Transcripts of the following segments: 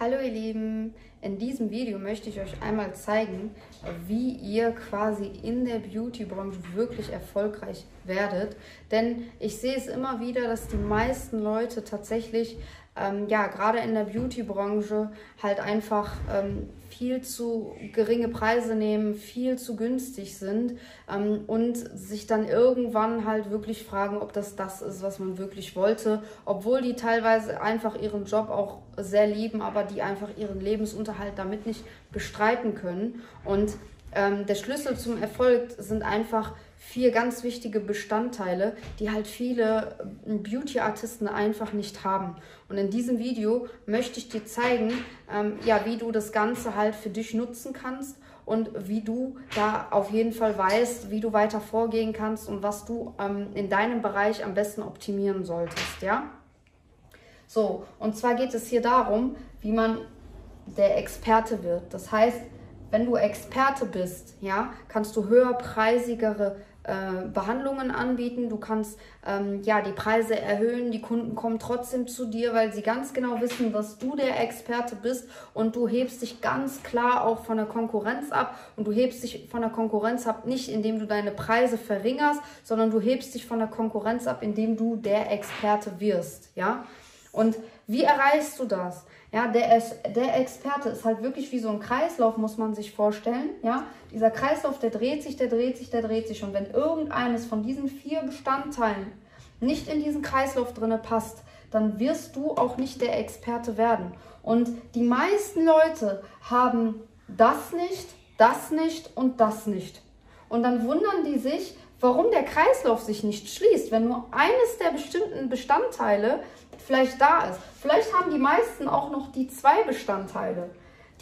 Hallo ihr Lieben, in diesem Video möchte ich euch einmal zeigen, wie ihr quasi in der Beauty-Branche wirklich erfolgreich werdet. Denn ich sehe es immer wieder, dass die meisten Leute tatsächlich ähm, ja, gerade in der Beauty-Branche halt einfach ähm, viel zu geringe Preise nehmen, viel zu günstig sind ähm, und sich dann irgendwann halt wirklich fragen, ob das das ist, was man wirklich wollte, obwohl die teilweise einfach ihren Job auch sehr lieben, aber die einfach ihren Lebensunterhalt damit nicht bestreiten können. Und ähm, der Schlüssel zum Erfolg sind einfach vier ganz wichtige Bestandteile, die halt viele äh, Beauty-Artisten einfach nicht haben. Und in diesem Video möchte ich dir zeigen, ähm, ja, wie du das Ganze halt für dich nutzen kannst und wie du da auf jeden Fall weißt, wie du weiter vorgehen kannst und was du ähm, in deinem Bereich am besten optimieren solltest, ja? So, und zwar geht es hier darum, wie man der Experte wird. Das heißt, wenn du Experte bist, ja, kannst du höherpreisigere äh, Behandlungen anbieten. Du kannst ähm, ja die Preise erhöhen. Die Kunden kommen trotzdem zu dir, weil sie ganz genau wissen, dass du der Experte bist und du hebst dich ganz klar auch von der Konkurrenz ab. Und du hebst dich von der Konkurrenz ab nicht, indem du deine Preise verringerst, sondern du hebst dich von der Konkurrenz ab, indem du der Experte wirst. Ja. Und wie erreichst du das? Ja, der, der Experte ist halt wirklich wie so ein Kreislauf, muss man sich vorstellen. Ja, dieser Kreislauf, der dreht sich, der dreht sich, der dreht sich. Und wenn irgendeines von diesen vier Bestandteilen nicht in diesen Kreislauf drinne passt, dann wirst du auch nicht der Experte werden. Und die meisten Leute haben das nicht, das nicht und das nicht. Und dann wundern die sich, warum der Kreislauf sich nicht schließt, wenn nur eines der bestimmten Bestandteile vielleicht da ist. Vielleicht haben die meisten auch noch die zwei Bestandteile.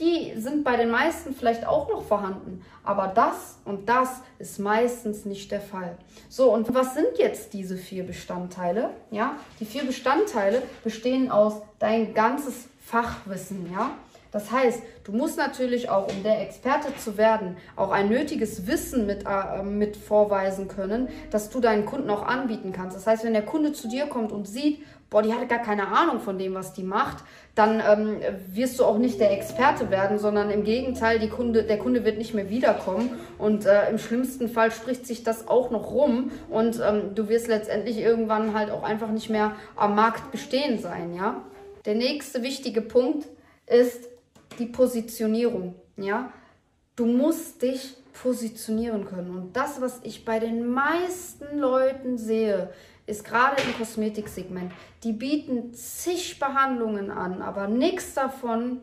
Die sind bei den meisten vielleicht auch noch vorhanden, aber das und das ist meistens nicht der Fall. So, und was sind jetzt diese vier Bestandteile? Ja, die vier Bestandteile bestehen aus dein ganzes Fachwissen, ja? Das heißt, du musst natürlich auch, um der Experte zu werden, auch ein nötiges Wissen mit, äh, mit vorweisen können, dass du deinen Kunden auch anbieten kannst. Das heißt, wenn der Kunde zu dir kommt und sieht, boah, die hat gar keine Ahnung von dem, was die macht, dann ähm, wirst du auch nicht der Experte werden, sondern im Gegenteil, die Kunde, der Kunde wird nicht mehr wiederkommen und äh, im schlimmsten Fall spricht sich das auch noch rum und ähm, du wirst letztendlich irgendwann halt auch einfach nicht mehr am Markt bestehen sein, ja. Der nächste wichtige Punkt ist, die Positionierung, ja. Du musst dich positionieren können. Und das, was ich bei den meisten Leuten sehe, ist gerade im Kosmetiksegment, die bieten zig Behandlungen an, aber nichts davon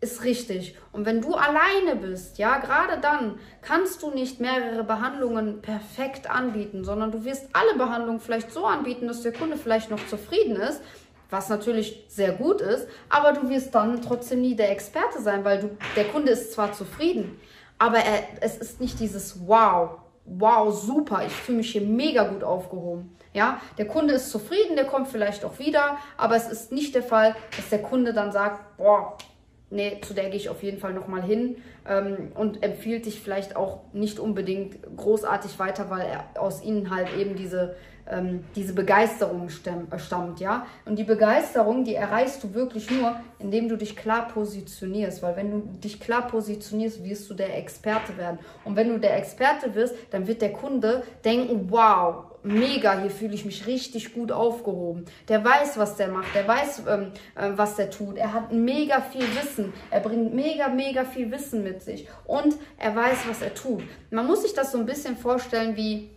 ist richtig. Und wenn du alleine bist, ja, gerade dann kannst du nicht mehrere Behandlungen perfekt anbieten, sondern du wirst alle Behandlungen vielleicht so anbieten, dass der Kunde vielleicht noch zufrieden ist, was natürlich sehr gut ist, aber du wirst dann trotzdem nie der Experte sein, weil du, der Kunde ist zwar zufrieden, aber er, es ist nicht dieses Wow, wow, super, ich fühle mich hier mega gut aufgehoben. Ja, der Kunde ist zufrieden, der kommt vielleicht auch wieder, aber es ist nicht der Fall, dass der Kunde dann sagt, boah, nee, zu der gehe ich auf jeden Fall nochmal hin ähm, und empfiehlt dich vielleicht auch nicht unbedingt großartig weiter, weil er aus ihnen halt eben diese ähm, diese Begeisterung äh, stammt, ja. Und die Begeisterung, die erreichst du wirklich nur, indem du dich klar positionierst, weil wenn du dich klar positionierst, wirst du der Experte werden. Und wenn du der Experte wirst, dann wird der Kunde denken, wow, mega, hier fühle ich mich richtig gut aufgehoben. Der weiß, was der macht, der weiß, ähm, äh, was der tut. Er hat mega viel Wissen. Er bringt mega, mega viel Wissen mit sich. Und er weiß, was er tut. Man muss sich das so ein bisschen vorstellen wie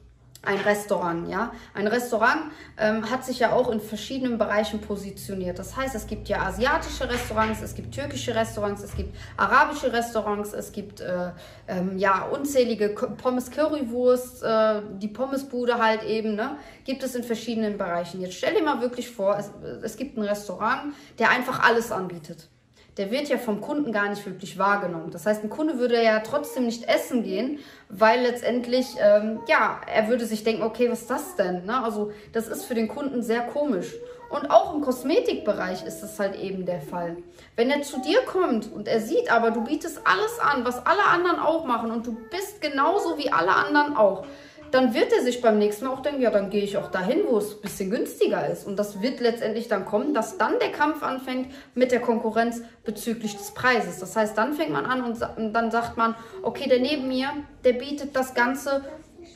ein Restaurant, ja. Ein Restaurant ähm, hat sich ja auch in verschiedenen Bereichen positioniert. Das heißt, es gibt ja asiatische Restaurants, es gibt türkische Restaurants, es gibt arabische Restaurants, es gibt äh, ähm, ja unzählige Pommes Currywurst, äh, die Pommesbude halt eben, ne? Gibt es in verschiedenen Bereichen. Jetzt stell dir mal wirklich vor, es, es gibt ein Restaurant, der einfach alles anbietet der wird ja vom Kunden gar nicht wirklich wahrgenommen. Das heißt, ein Kunde würde ja trotzdem nicht essen gehen, weil letztendlich, ähm, ja, er würde sich denken, okay, was ist das denn? Ne? Also das ist für den Kunden sehr komisch. Und auch im Kosmetikbereich ist das halt eben der Fall. Wenn er zu dir kommt und er sieht aber, du bietest alles an, was alle anderen auch machen und du bist genauso wie alle anderen auch, dann wird er sich beim nächsten Mal auch denken, ja, dann gehe ich auch dahin, wo es ein bisschen günstiger ist. Und das wird letztendlich dann kommen, dass dann der Kampf anfängt mit der Konkurrenz bezüglich des Preises. Das heißt, dann fängt man an und, dann sagt man, okay, der neben mir, der bietet das Ganze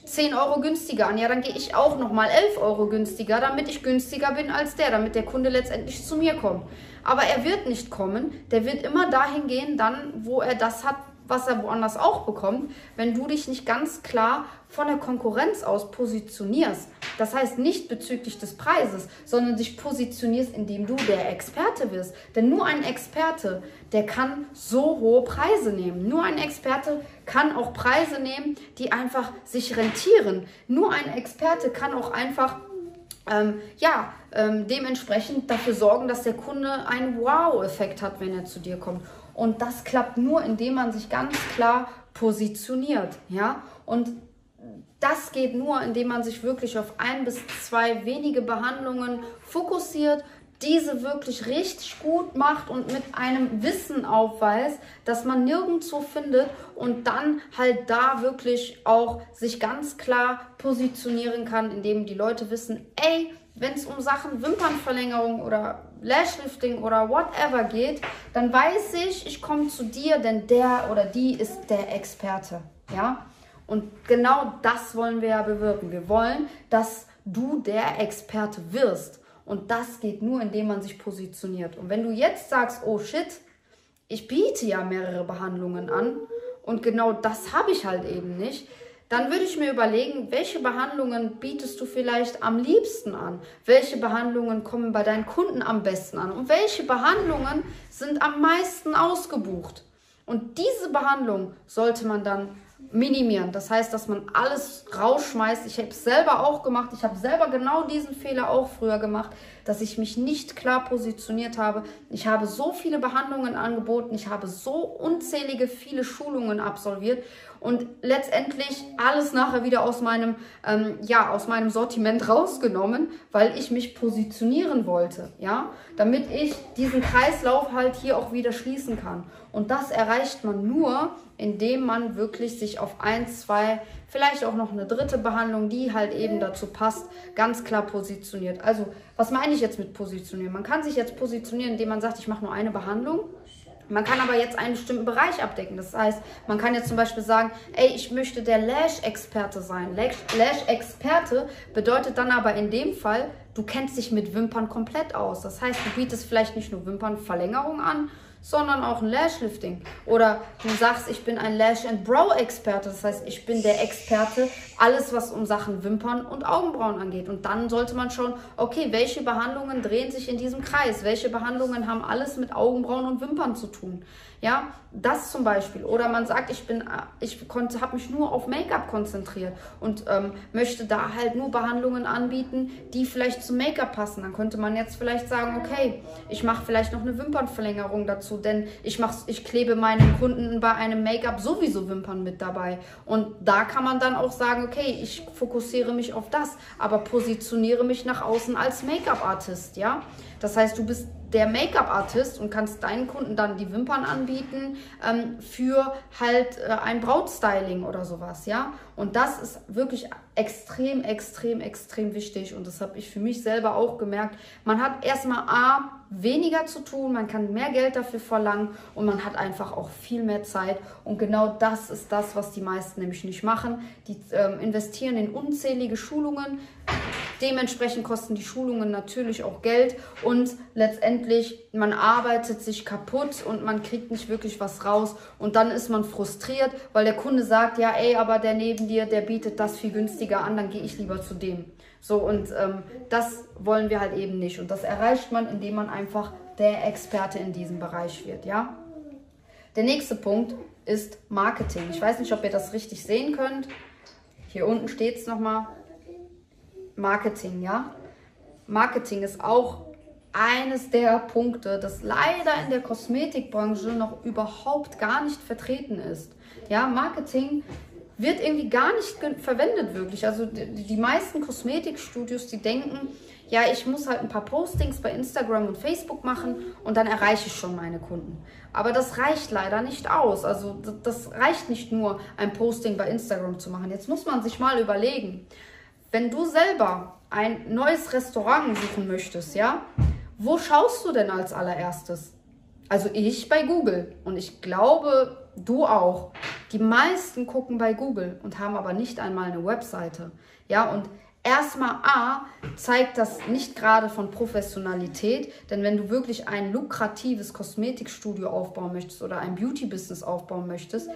10 Euro günstiger an. Ja, dann gehe ich auch nochmal 11 Euro günstiger, damit ich günstiger bin als der, damit der Kunde letztendlich zu mir kommt. Aber er wird nicht kommen. Der wird immer dahin gehen, dann, wo er das hat, was er woanders auch bekommt, wenn du dich nicht ganz klar von der Konkurrenz aus positionierst. Das heißt nicht bezüglich des Preises, sondern dich positionierst, indem du der Experte wirst. Denn nur ein Experte, der kann so hohe Preise nehmen. Nur ein Experte kann auch Preise nehmen, die einfach sich rentieren. Nur ein Experte kann auch einfach ähm, ja, ähm, dementsprechend dafür sorgen, dass der Kunde einen Wow-Effekt hat, wenn er zu dir kommt. Und das klappt nur, indem man sich ganz klar positioniert. Ja? Und das geht nur, indem man sich wirklich auf ein bis zwei wenige Behandlungen fokussiert, diese wirklich richtig gut macht und mit einem Wissen aufweist, dass man nirgendwo findet und dann halt da wirklich auch sich ganz klar positionieren kann, indem die Leute wissen, ey, wenn es um Sachen Wimpernverlängerung oder Lashlifting oder whatever geht, dann weiß ich, ich komme zu dir, denn der oder die ist der Experte. Ja? Und genau das wollen wir ja bewirken. Wir wollen, dass du der Experte wirst. Und das geht nur, indem man sich positioniert. Und wenn du jetzt sagst, oh shit, ich biete ja mehrere Behandlungen an und genau das habe ich halt eben nicht, dann würde ich mir überlegen, welche Behandlungen bietest du vielleicht am liebsten an? Welche Behandlungen kommen bei deinen Kunden am besten an? Und welche Behandlungen sind am meisten ausgebucht? Und diese Behandlung sollte man dann minimieren. Das heißt, dass man alles rausschmeißt. Ich habe es selber auch gemacht. Ich habe selber genau diesen Fehler auch früher gemacht, dass ich mich nicht klar positioniert habe. Ich habe so viele Behandlungen angeboten. Ich habe so unzählige viele Schulungen absolviert und letztendlich alles nachher wieder aus meinem, ähm, ja, aus meinem Sortiment rausgenommen, weil ich mich positionieren wollte, ja, damit ich diesen Kreislauf halt hier auch wieder schließen kann. Und das erreicht man nur, indem man wirklich sich auf ein, zwei, vielleicht auch noch eine dritte Behandlung, die halt eben dazu passt, ganz klar positioniert. Also, was meine ich jetzt mit positionieren? Man kann sich jetzt positionieren, indem man sagt, ich mache nur eine Behandlung man kann aber jetzt einen bestimmten Bereich abdecken. Das heißt, man kann jetzt zum Beispiel sagen, ey, ich möchte der Lash-Experte sein. Lash-Experte bedeutet dann aber in dem Fall, du kennst dich mit Wimpern komplett aus. Das heißt, du bietest vielleicht nicht nur Wimpernverlängerung an, sondern auch ein Lashlifting. Oder du sagst, ich bin ein Lash and Brow Experte. Das heißt, ich bin der Experte, alles was um Sachen Wimpern und Augenbrauen angeht. Und dann sollte man schauen, okay, welche Behandlungen drehen sich in diesem Kreis? Welche Behandlungen haben alles mit Augenbrauen und Wimpern zu tun? Ja, das zum Beispiel. Oder man sagt, ich bin, ich habe mich nur auf Make-up konzentriert und ähm, möchte da halt nur Behandlungen anbieten, die vielleicht zum Make-up passen. Dann könnte man jetzt vielleicht sagen, okay, ich mache vielleicht noch eine Wimpernverlängerung dazu, denn ich mache, ich klebe meinen Kunden bei einem Make-up sowieso Wimpern mit dabei. Und da kann man dann auch sagen, okay, ich fokussiere mich auf das, aber positioniere mich nach außen als Make-up-Artist, ja. Das heißt, du bist der Make-up-Artist und kannst deinen Kunden dann die Wimpern anbieten ähm, für halt äh, ein Brautstyling oder sowas, ja. Und das ist wirklich extrem, extrem, extrem wichtig und das habe ich für mich selber auch gemerkt. Man hat erstmal A, weniger zu tun, man kann mehr Geld dafür verlangen und man hat einfach auch viel mehr Zeit. Und genau das ist das, was die meisten nämlich nicht machen. Die ähm, investieren in unzählige Schulungen. Dementsprechend kosten die Schulungen natürlich auch Geld und letztendlich man arbeitet sich kaputt und man kriegt nicht wirklich was raus und dann ist man frustriert, weil der Kunde sagt, ja ey, aber der neben dir, der bietet das viel günstiger an, dann gehe ich lieber zu dem. So, und ähm, das wollen wir halt eben nicht. Und das erreicht man, indem man einfach der Experte in diesem Bereich wird, ja. Der nächste Punkt ist Marketing. Ich weiß nicht, ob ihr das richtig sehen könnt. Hier unten steht es nochmal. Marketing, ja. Marketing ist auch eines der Punkte, das leider in der Kosmetikbranche noch überhaupt gar nicht vertreten ist. Ja, Marketing wird irgendwie gar nicht verwendet wirklich. Also die, die meisten Kosmetikstudios, die denken, ja, ich muss halt ein paar Postings bei Instagram und Facebook machen und dann erreiche ich schon meine Kunden. Aber das reicht leider nicht aus. Also das reicht nicht nur, ein Posting bei Instagram zu machen. Jetzt muss man sich mal überlegen, wenn du selber ein neues Restaurant suchen möchtest, ja, wo schaust du denn als allererstes? Also ich bei Google und ich glaube, du auch. Die meisten gucken bei Google und haben aber nicht einmal eine Webseite. Ja, und erstmal A zeigt das nicht gerade von Professionalität, denn wenn du wirklich ein lukratives Kosmetikstudio aufbauen möchtest oder ein Beauty-Business aufbauen möchtest,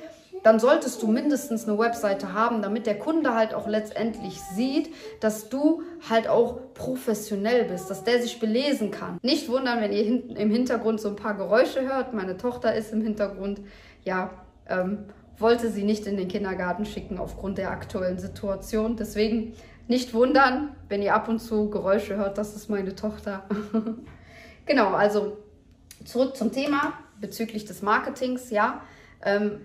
dann solltest du mindestens eine Webseite haben, damit der Kunde halt auch letztendlich sieht, dass du halt auch professionell bist, dass der sich belesen kann. Nicht wundern, wenn ihr hinten im Hintergrund so ein paar Geräusche hört. Meine Tochter ist im Hintergrund. Ja, ähm, wollte sie nicht in den Kindergarten schicken aufgrund der aktuellen Situation. Deswegen nicht wundern, wenn ihr ab und zu Geräusche hört, das ist meine Tochter. genau, also zurück zum Thema bezüglich des Marketings. Ja, ähm,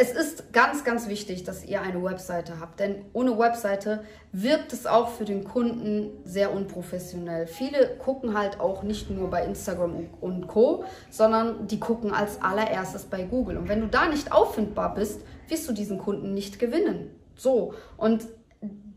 es ist ganz, ganz wichtig, dass ihr eine Webseite habt, denn ohne Webseite wirkt es auch für den Kunden sehr unprofessionell. Viele gucken halt auch nicht nur bei Instagram und Co, sondern die gucken als allererstes bei Google. Und wenn du da nicht auffindbar bist, wirst du diesen Kunden nicht gewinnen. So, und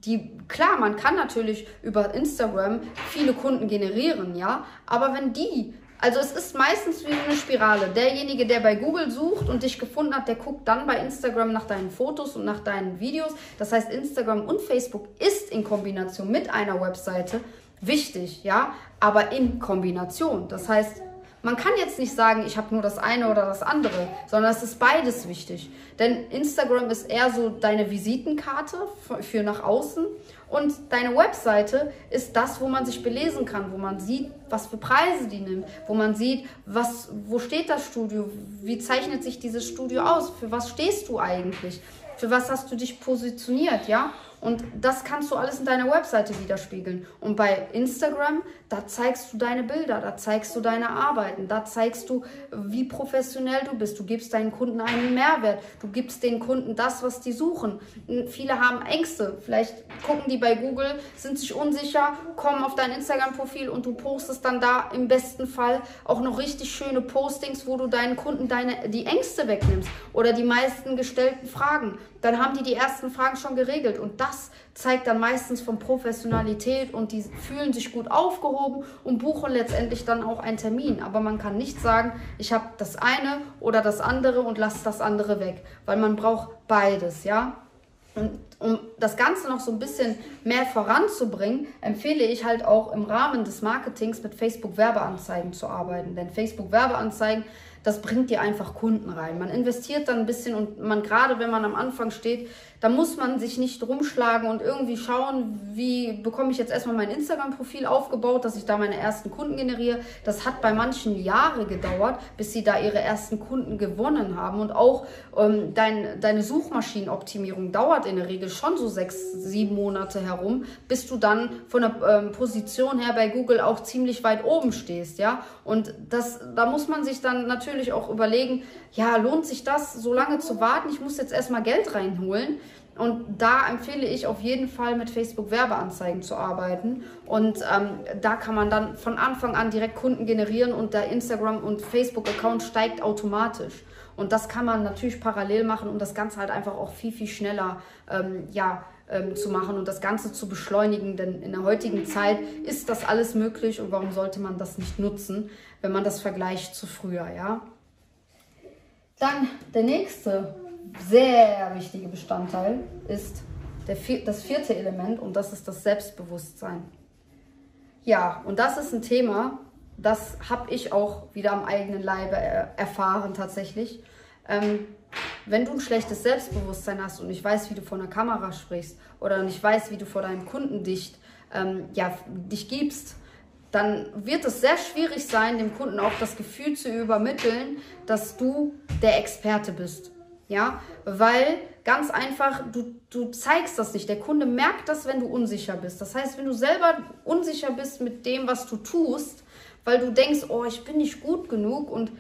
die, klar, man kann natürlich über Instagram viele Kunden generieren, ja, aber wenn die also es ist meistens wie eine Spirale. Derjenige, der bei Google sucht und dich gefunden hat, der guckt dann bei Instagram nach deinen Fotos und nach deinen Videos. Das heißt, Instagram und Facebook ist in Kombination mit einer Webseite wichtig, ja, aber in Kombination. Das heißt, man kann jetzt nicht sagen, ich habe nur das eine oder das andere, sondern es ist beides wichtig. Denn Instagram ist eher so deine Visitenkarte für nach außen und deine Webseite ist das, wo man sich belesen kann, wo man sieht, was für Preise die nimmt, wo man sieht, was, wo steht das Studio, wie zeichnet sich dieses Studio aus, für was stehst du eigentlich, für was hast du dich positioniert, ja? Und das kannst du alles in deiner Webseite widerspiegeln. Und bei Instagram, da zeigst du deine Bilder, da zeigst du deine Arbeiten, da zeigst du, wie professionell du bist. Du gibst deinen Kunden einen Mehrwert. Du gibst den Kunden das, was die suchen. Viele haben Ängste. Vielleicht gucken die bei Google, sind sich unsicher, kommen auf dein Instagram-Profil und du postest dann da im besten Fall auch noch richtig schöne Postings, wo du deinen Kunden deine, die Ängste wegnimmst oder die meisten gestellten Fragen. Dann haben die die ersten Fragen schon geregelt. Und das das zeigt dann meistens von Professionalität und die fühlen sich gut aufgehoben und buchen letztendlich dann auch einen Termin. Aber man kann nicht sagen, ich habe das eine oder das andere und lasse das andere weg, weil man braucht beides, ja. Und um das Ganze noch so ein bisschen mehr voranzubringen, empfehle ich halt auch im Rahmen des Marketings mit Facebook Werbeanzeigen zu arbeiten. Denn Facebook Werbeanzeigen das bringt dir einfach Kunden rein. Man investiert dann ein bisschen und man gerade, wenn man am Anfang steht, da muss man sich nicht rumschlagen und irgendwie schauen, wie bekomme ich jetzt erstmal mein Instagram-Profil aufgebaut, dass ich da meine ersten Kunden generiere. Das hat bei manchen Jahre gedauert, bis sie da ihre ersten Kunden gewonnen haben. Und auch ähm, dein, deine Suchmaschinenoptimierung dauert in der Regel schon so sechs, sieben Monate herum, bis du dann von der ähm, Position her bei Google auch ziemlich weit oben stehst. Ja? Und das, da muss man sich dann natürlich natürlich auch überlegen, ja, lohnt sich das, so lange zu warten? Ich muss jetzt erstmal Geld reinholen. Und da empfehle ich auf jeden Fall mit Facebook Werbeanzeigen zu arbeiten. Und ähm, da kann man dann von Anfang an direkt Kunden generieren und der Instagram- und Facebook-Account steigt automatisch. Und das kann man natürlich parallel machen, um das Ganze halt einfach auch viel, viel schneller ähm, ja, ähm, zu machen und das Ganze zu beschleunigen. Denn in der heutigen Zeit ist das alles möglich und warum sollte man das nicht nutzen? wenn man das vergleicht zu früher, ja. Dann der nächste sehr wichtige Bestandteil ist der, das vierte Element und das ist das Selbstbewusstsein. Ja, und das ist ein Thema, das habe ich auch wieder am eigenen Leibe erfahren tatsächlich. Ähm, wenn du ein schlechtes Selbstbewusstsein hast und nicht weißt, wie du vor einer Kamera sprichst oder nicht weißt, wie du vor deinem Kunden dich, ähm, ja, dich gibst, dann wird es sehr schwierig sein, dem Kunden auch das Gefühl zu übermitteln, dass du der Experte bist. Ja, weil ganz einfach, du, du zeigst das nicht. Der Kunde merkt das, wenn du unsicher bist. Das heißt, wenn du selber unsicher bist mit dem, was du tust, weil du denkst, oh, ich bin nicht gut genug und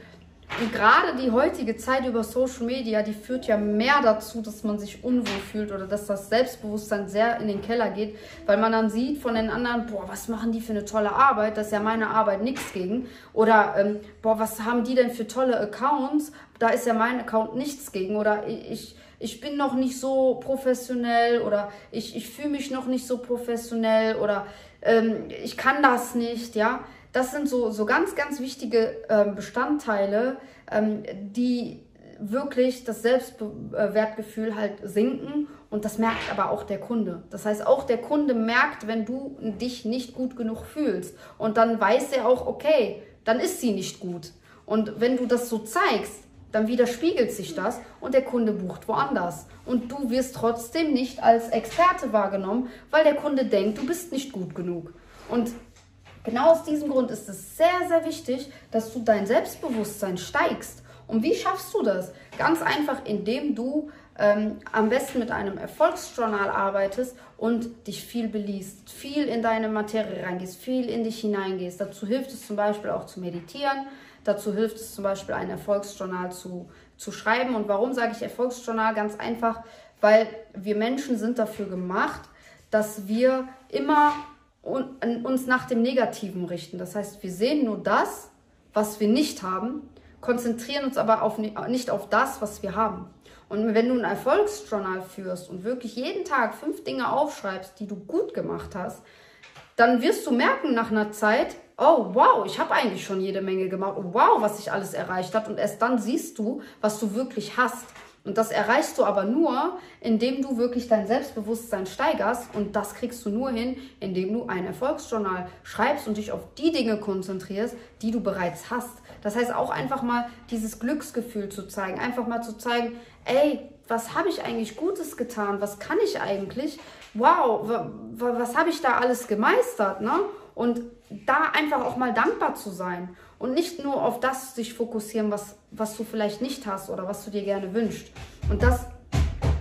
Und gerade die heutige Zeit über Social Media, die führt ja mehr dazu, dass man sich unwohl fühlt oder dass das Selbstbewusstsein sehr in den Keller geht, weil man dann sieht von den anderen, boah, was machen die für eine tolle Arbeit, das ist ja meine Arbeit nichts gegen. Oder, ähm, boah, was haben die denn für tolle Accounts, da ist ja mein Account nichts gegen. Oder ich, ich bin noch nicht so professionell oder ich, ich fühle mich noch nicht so professionell oder ähm, ich kann das nicht, ja. Das sind so, so ganz, ganz wichtige ähm, Bestandteile, ähm, die wirklich das Selbstwertgefühl halt sinken und das merkt aber auch der Kunde. Das heißt, auch der Kunde merkt, wenn du dich nicht gut genug fühlst und dann weiß er auch, okay, dann ist sie nicht gut. Und wenn du das so zeigst, dann widerspiegelt sich das und der Kunde bucht woanders. Und du wirst trotzdem nicht als Experte wahrgenommen, weil der Kunde denkt, du bist nicht gut genug. Und genau aus diesem Grund ist es sehr, sehr wichtig, dass du dein Selbstbewusstsein steigst. Und wie schaffst du das? Ganz einfach, indem du ähm, am besten mit einem Erfolgsjournal arbeitest und dich viel beliest, viel in deine Materie reingehst, viel in dich hineingehst. Dazu hilft es zum Beispiel auch zu meditieren Dazu hilft es zum Beispiel, ein Erfolgsjournal zu, zu schreiben. Und warum sage ich Erfolgsjournal? Ganz einfach, weil wir Menschen sind dafür gemacht, dass wir immer uns nach dem Negativen richten. Das heißt, wir sehen nur das, was wir nicht haben, konzentrieren uns aber auf, nicht auf das, was wir haben. Und wenn du ein Erfolgsjournal führst und wirklich jeden Tag fünf Dinge aufschreibst, die du gut gemacht hast, dann wirst du merken nach einer Zeit, oh wow, ich habe eigentlich schon jede Menge gemacht. Oh, wow, was ich alles erreicht habe. Und erst dann siehst du, was du wirklich hast. Und das erreichst du aber nur, indem du wirklich dein Selbstbewusstsein steigerst. Und das kriegst du nur hin, indem du ein Erfolgsjournal schreibst und dich auf die Dinge konzentrierst, die du bereits hast. Das heißt auch einfach mal dieses Glücksgefühl zu zeigen. Einfach mal zu zeigen, ey, was habe ich eigentlich Gutes getan? Was kann ich eigentlich? Wow, was habe ich da alles gemeistert? Ne? Und da einfach auch mal dankbar zu sein und nicht nur auf das sich fokussieren, was, was du vielleicht nicht hast oder was du dir gerne wünschst. Und das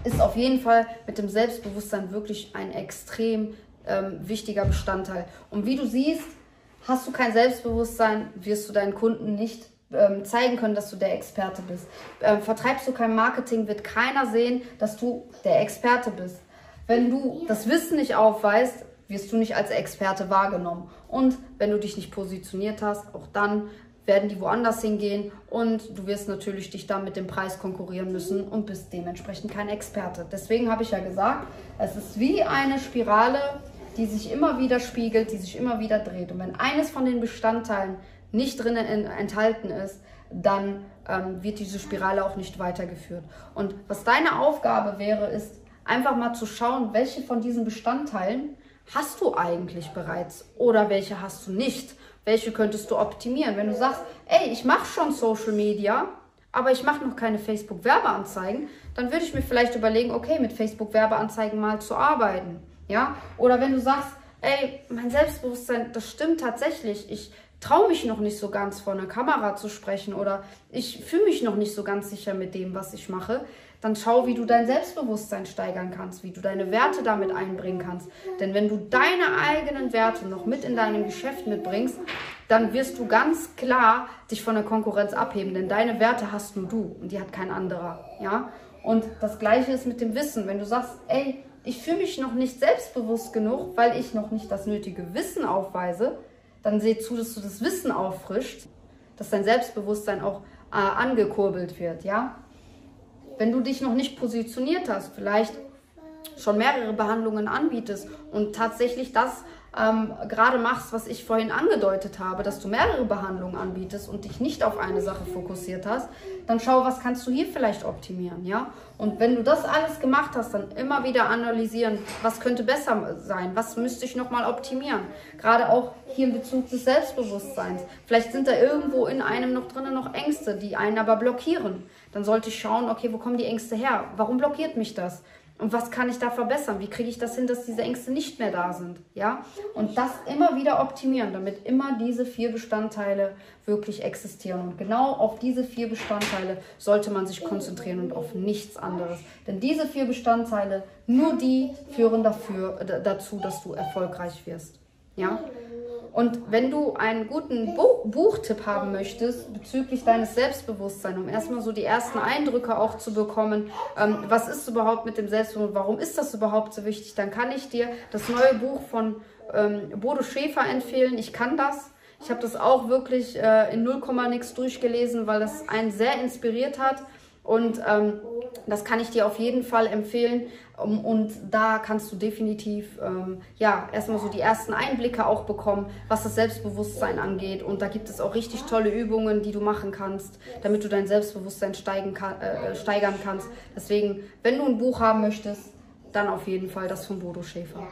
ist auf jeden Fall mit dem Selbstbewusstsein wirklich ein extrem ähm, wichtiger Bestandteil. Und wie du siehst, hast du kein Selbstbewusstsein, wirst du deinen Kunden nicht ähm, zeigen können, dass du der Experte bist. Ähm, vertreibst du kein Marketing, wird keiner sehen, dass du der Experte bist. Wenn du das Wissen nicht aufweist, wirst du nicht als Experte wahrgenommen. Und wenn du dich nicht positioniert hast, auch dann werden die woanders hingehen und du wirst natürlich dich dann mit dem Preis konkurrieren müssen und bist dementsprechend kein Experte. Deswegen habe ich ja gesagt, es ist wie eine Spirale, die sich immer wieder spiegelt, die sich immer wieder dreht. Und wenn eines von den Bestandteilen nicht drinnen enthalten ist, dann ähm, wird diese Spirale auch nicht weitergeführt. Und was deine Aufgabe wäre, ist einfach mal zu schauen, welche von diesen Bestandteilen hast du eigentlich bereits oder welche hast du nicht? Welche könntest du optimieren? Wenn du sagst, ey, ich mache schon Social Media, aber ich mache noch keine Facebook-Werbeanzeigen, dann würde ich mir vielleicht überlegen, okay, mit Facebook-Werbeanzeigen mal zu arbeiten. Ja? Oder wenn du sagst, ey, mein Selbstbewusstsein, das stimmt tatsächlich, ich traue mich noch nicht so ganz vor einer Kamera zu sprechen oder ich fühle mich noch nicht so ganz sicher mit dem, was ich mache, dann schau, wie du dein Selbstbewusstsein steigern kannst, wie du deine Werte damit einbringen kannst. Denn wenn du deine eigenen Werte noch mit in deinem Geschäft mitbringst, dann wirst du ganz klar dich von der Konkurrenz abheben, denn deine Werte hast nur du und die hat kein anderer, ja? Und das gleiche ist mit dem Wissen, wenn du sagst, ey, ich fühle mich noch nicht selbstbewusst genug, weil ich noch nicht das nötige Wissen aufweise, dann seh zu, dass du das Wissen auffrischst, dass dein Selbstbewusstsein auch äh, angekurbelt wird, ja? Wenn du dich noch nicht positioniert hast, vielleicht schon mehrere Behandlungen anbietest und tatsächlich das ähm, gerade machst, was ich vorhin angedeutet habe, dass du mehrere Behandlungen anbietest und dich nicht auf eine Sache fokussiert hast, dann schau, was kannst du hier vielleicht optimieren, ja? Und wenn du das alles gemacht hast, dann immer wieder analysieren, was könnte besser sein, was müsste ich nochmal optimieren. Gerade auch hier in Bezug des Selbstbewusstseins. Vielleicht sind da irgendwo in einem noch drinnen noch Ängste, die einen aber blockieren. Dann sollte ich schauen, okay, wo kommen die Ängste her? Warum blockiert mich das? Und was kann ich da verbessern? Wie kriege ich das hin, dass diese Ängste nicht mehr da sind? Ja? Und das immer wieder optimieren, damit immer diese vier Bestandteile wirklich existieren. Und genau auf diese vier Bestandteile sollte man sich konzentrieren und auf nichts anderes. Denn diese vier Bestandteile, nur die führen dafür, dazu, dass du erfolgreich wirst. Ja? Und wenn du einen guten Bu Buchtipp haben möchtest bezüglich deines Selbstbewusstseins, um erstmal so die ersten Eindrücke auch zu bekommen, ähm, was ist überhaupt mit dem Selbstbewusstsein, warum ist das überhaupt so wichtig, dann kann ich dir das neue Buch von ähm, Bodo Schäfer empfehlen. Ich kann das. Ich habe das auch wirklich äh, in 0, nix durchgelesen, weil das einen sehr inspiriert hat. Und ähm, das kann ich dir auf jeden Fall empfehlen. Um, und da kannst du definitiv ähm, ja erstmal so die ersten Einblicke auch bekommen, was das Selbstbewusstsein angeht. Und da gibt es auch richtig tolle Übungen, die du machen kannst, damit du dein Selbstbewusstsein steigen kann, äh, steigern kannst. Deswegen, wenn du ein Buch haben möchtest, dann auf jeden Fall das von Bodo Schäfer.